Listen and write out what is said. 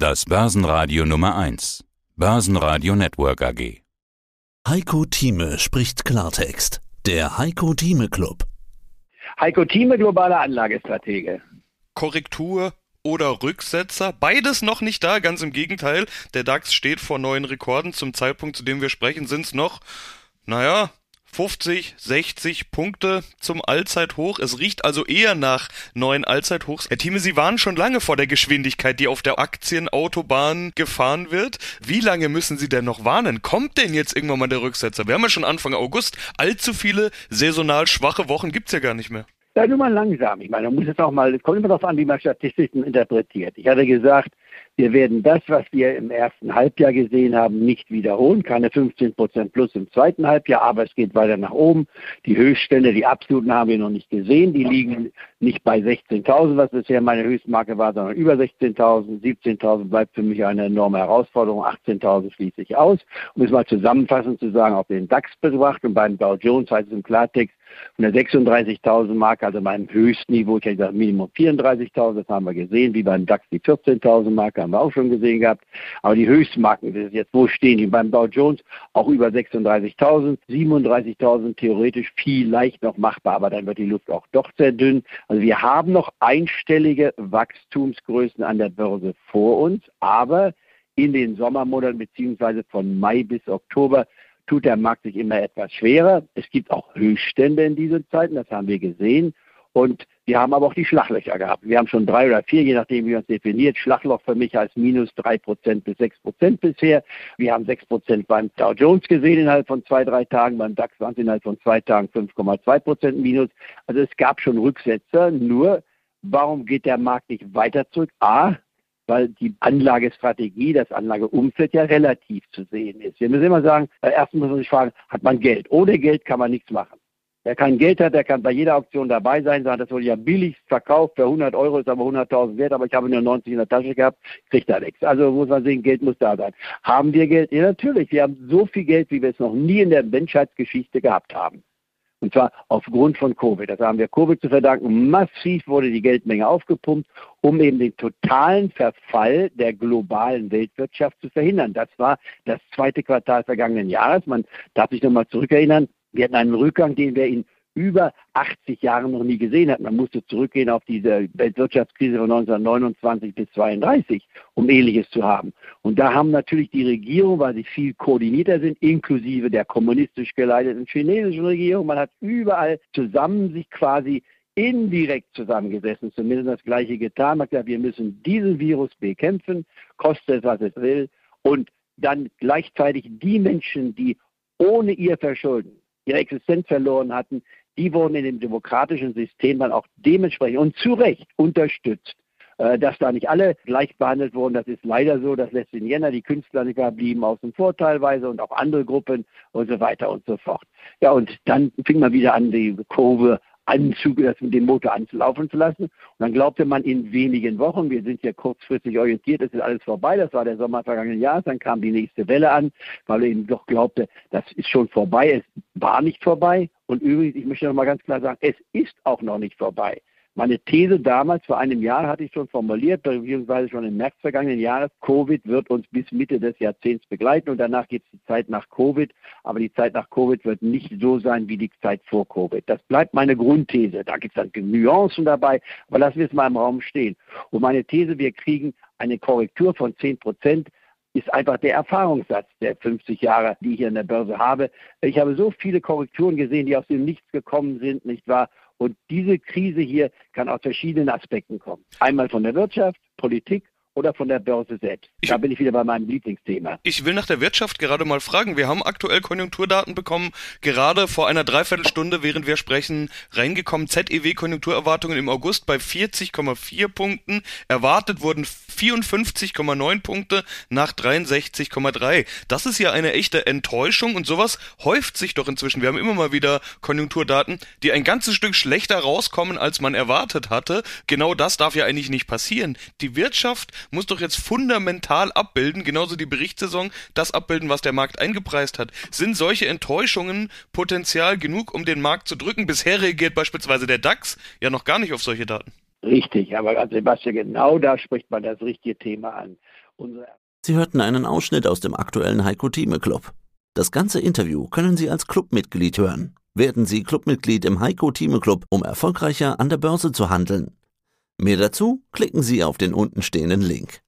Das Börsenradio Nummer 1. Börsenradio Network AG. Heiko Thieme spricht Klartext. Der Heiko Thieme Club. Heiko Thieme, globaler Anlagestratege. Korrektur oder Rücksetzer. Beides noch nicht da, ganz im Gegenteil. Der DAX steht vor neuen Rekorden. Zum Zeitpunkt, zu dem wir sprechen, sind es noch, naja, 50, 60 Punkte zum Allzeithoch. Es riecht also eher nach neuen Allzeithochs. Herr Thieme, Sie waren schon lange vor der Geschwindigkeit, die auf der Aktienautobahn gefahren wird. Wie lange müssen Sie denn noch warnen? Kommt denn jetzt irgendwann mal der Rücksetzer? Wir haben ja schon Anfang August. Allzu viele saisonal schwache Wochen gibt's ja gar nicht mehr. Ja, nur mal langsam. Ich meine, man muss es auch mal, es kommt immer darauf an, wie man Statistiken interpretiert. Ich hatte gesagt, wir werden das, was wir im ersten Halbjahr gesehen haben, nicht wiederholen. Keine 15 Prozent plus im zweiten Halbjahr, aber es geht weiter nach oben. Die Höchststände, die absoluten haben wir noch nicht gesehen. Die liegen nicht bei 16.000, was bisher meine Höchstmarke war, sondern über 16.000. 17.000 bleibt für mich eine enorme Herausforderung. 18.000 schließe ich aus. Um es mal zusammenfassend zu sagen, auf den DAX betracht und beim Dow Jones heißt es im Klartext, von der 36.000 Marke, also meinem Höchstniveau, ich hätte gesagt Minimum 34.000, das haben wir gesehen, wie beim DAX die 14.000 Marke haben wir auch schon gesehen gehabt. Aber die Höchstmarken, das ist jetzt, wo stehen die? Beim Dow Jones auch über 36.000, 37.000 theoretisch vielleicht noch machbar, aber dann wird die Luft auch doch sehr dünn. Also wir haben noch einstellige Wachstumsgrößen an der Börse vor uns, aber in den Sommermonaten beziehungsweise von Mai bis Oktober tut der Markt sich immer etwas schwerer. Es gibt auch Höchststände in diesen Zeiten, das haben wir gesehen. Und wir haben aber auch die Schlaglöcher gehabt. Wir haben schon drei oder vier, je nachdem, wie man es definiert. Schlagloch für mich als minus drei Prozent bis sechs Prozent bisher. Wir haben sechs Prozent beim Dow Jones gesehen innerhalb von zwei, drei Tagen. Beim DAX waren es innerhalb von zwei Tagen 5,2 Prozent minus. Also es gab schon Rücksetzer. Nur, warum geht der Markt nicht weiter zurück? A, weil die Anlagestrategie, das Anlageumfeld ja relativ zu sehen ist. Wir müssen immer sagen, äh, erstens muss man sich fragen, hat man Geld? Ohne Geld kann man nichts machen. Wer kein Geld hat, der kann bei jeder Auktion dabei sein, sagt, das wurde ja billigst verkauft, für 100 Euro ist aber 100.000 wert, aber ich habe nur 90 in der Tasche gehabt, kriegt da nichts. Also muss man sehen, Geld muss da sein. Haben wir Geld? Ja, natürlich. Wir haben so viel Geld, wie wir es noch nie in der Menschheitsgeschichte gehabt haben. Und zwar aufgrund von Covid. Das haben wir Covid zu verdanken. Massiv wurde die Geldmenge aufgepumpt, um eben den totalen Verfall der globalen Weltwirtschaft zu verhindern. Das war das zweite Quartal vergangenen Jahres. Man darf sich nochmal zurückerinnern. Wir hatten einen Rückgang, den wir in über 80 Jahren noch nie gesehen hat. Man musste zurückgehen auf diese Weltwirtschaftskrise von 1929 bis 1932, um Ähnliches zu haben. Und da haben natürlich die Regierungen, weil sie viel koordinierter sind, inklusive der kommunistisch geleiteten chinesischen Regierung, man hat überall zusammen sich quasi indirekt zusammengesessen, zumindest das Gleiche getan. Man hat gesagt, wir müssen diesen Virus bekämpfen, koste es, was es will. Und dann gleichzeitig die Menschen, die ohne ihr Verschulden ihre Existenz verloren hatten, die wurden in dem demokratischen System dann auch dementsprechend und zu Recht unterstützt. Äh, dass da nicht alle gleich behandelt wurden, das ist leider so. Das lässt in Jänner die Künstler blieben außen vor teilweise und auch andere Gruppen und so weiter und so fort. Ja, und dann fing man wieder an, die Kurve Anzüge, das dem Motor anlaufen zu lassen. Und dann glaubte man in wenigen Wochen, wir sind ja kurzfristig orientiert, es ist alles vorbei, das war der Sommer vergangenen Jahres, dann kam die nächste Welle an, weil er eben doch glaubte, das ist schon vorbei. Es war nicht vorbei. Und übrigens, ich möchte noch mal ganz klar sagen, es ist auch noch nicht vorbei. Meine These damals, vor einem Jahr, hatte ich schon formuliert, beziehungsweise schon im März vergangenen Jahres, Covid wird uns bis Mitte des Jahrzehnts begleiten und danach gibt es die Zeit nach Covid. Aber die Zeit nach Covid wird nicht so sein wie die Zeit vor Covid. Das bleibt meine Grundthese. Da gibt es dann Nuancen dabei, aber lassen wir es mal im Raum stehen. Und meine These, wir kriegen eine Korrektur von 10 Prozent ist einfach der Erfahrungssatz der 50 Jahre, die ich hier in der Börse habe. Ich habe so viele Korrekturen gesehen, die aus dem Nichts gekommen sind, nicht wahr? Und diese Krise hier kann aus verschiedenen Aspekten kommen. Einmal von der Wirtschaft, Politik oder von der Börse selbst. Ich, da bin ich wieder bei meinem Lieblingsthema. Ich will nach der Wirtschaft gerade mal fragen. Wir haben aktuell Konjunkturdaten bekommen, gerade vor einer Dreiviertelstunde, während wir sprechen, reingekommen. ZEW-Konjunkturerwartungen im August bei 40,4 Punkten. Erwartet wurden 54,9 Punkte nach 63,3. Das ist ja eine echte Enttäuschung und sowas häuft sich doch inzwischen. Wir haben immer mal wieder Konjunkturdaten, die ein ganzes Stück schlechter rauskommen, als man erwartet hatte. Genau das darf ja eigentlich nicht passieren. Die Wirtschaft muss doch jetzt fundamental abbilden, genauso die Berichtssaison, das abbilden, was der Markt eingepreist hat. Sind solche Enttäuschungen Potenzial genug, um den Markt zu drücken? Bisher reagiert beispielsweise der DAX ja noch gar nicht auf solche Daten. Richtig, aber Sebastian, genau da spricht man das richtige Thema an. Unsere Sie hörten einen Ausschnitt aus dem aktuellen Heiko Thieme Club. Das ganze Interview können Sie als Clubmitglied hören. Werden Sie Clubmitglied im Heiko Thieme Club, um erfolgreicher an der Börse zu handeln. Mehr dazu klicken Sie auf den untenstehenden Link.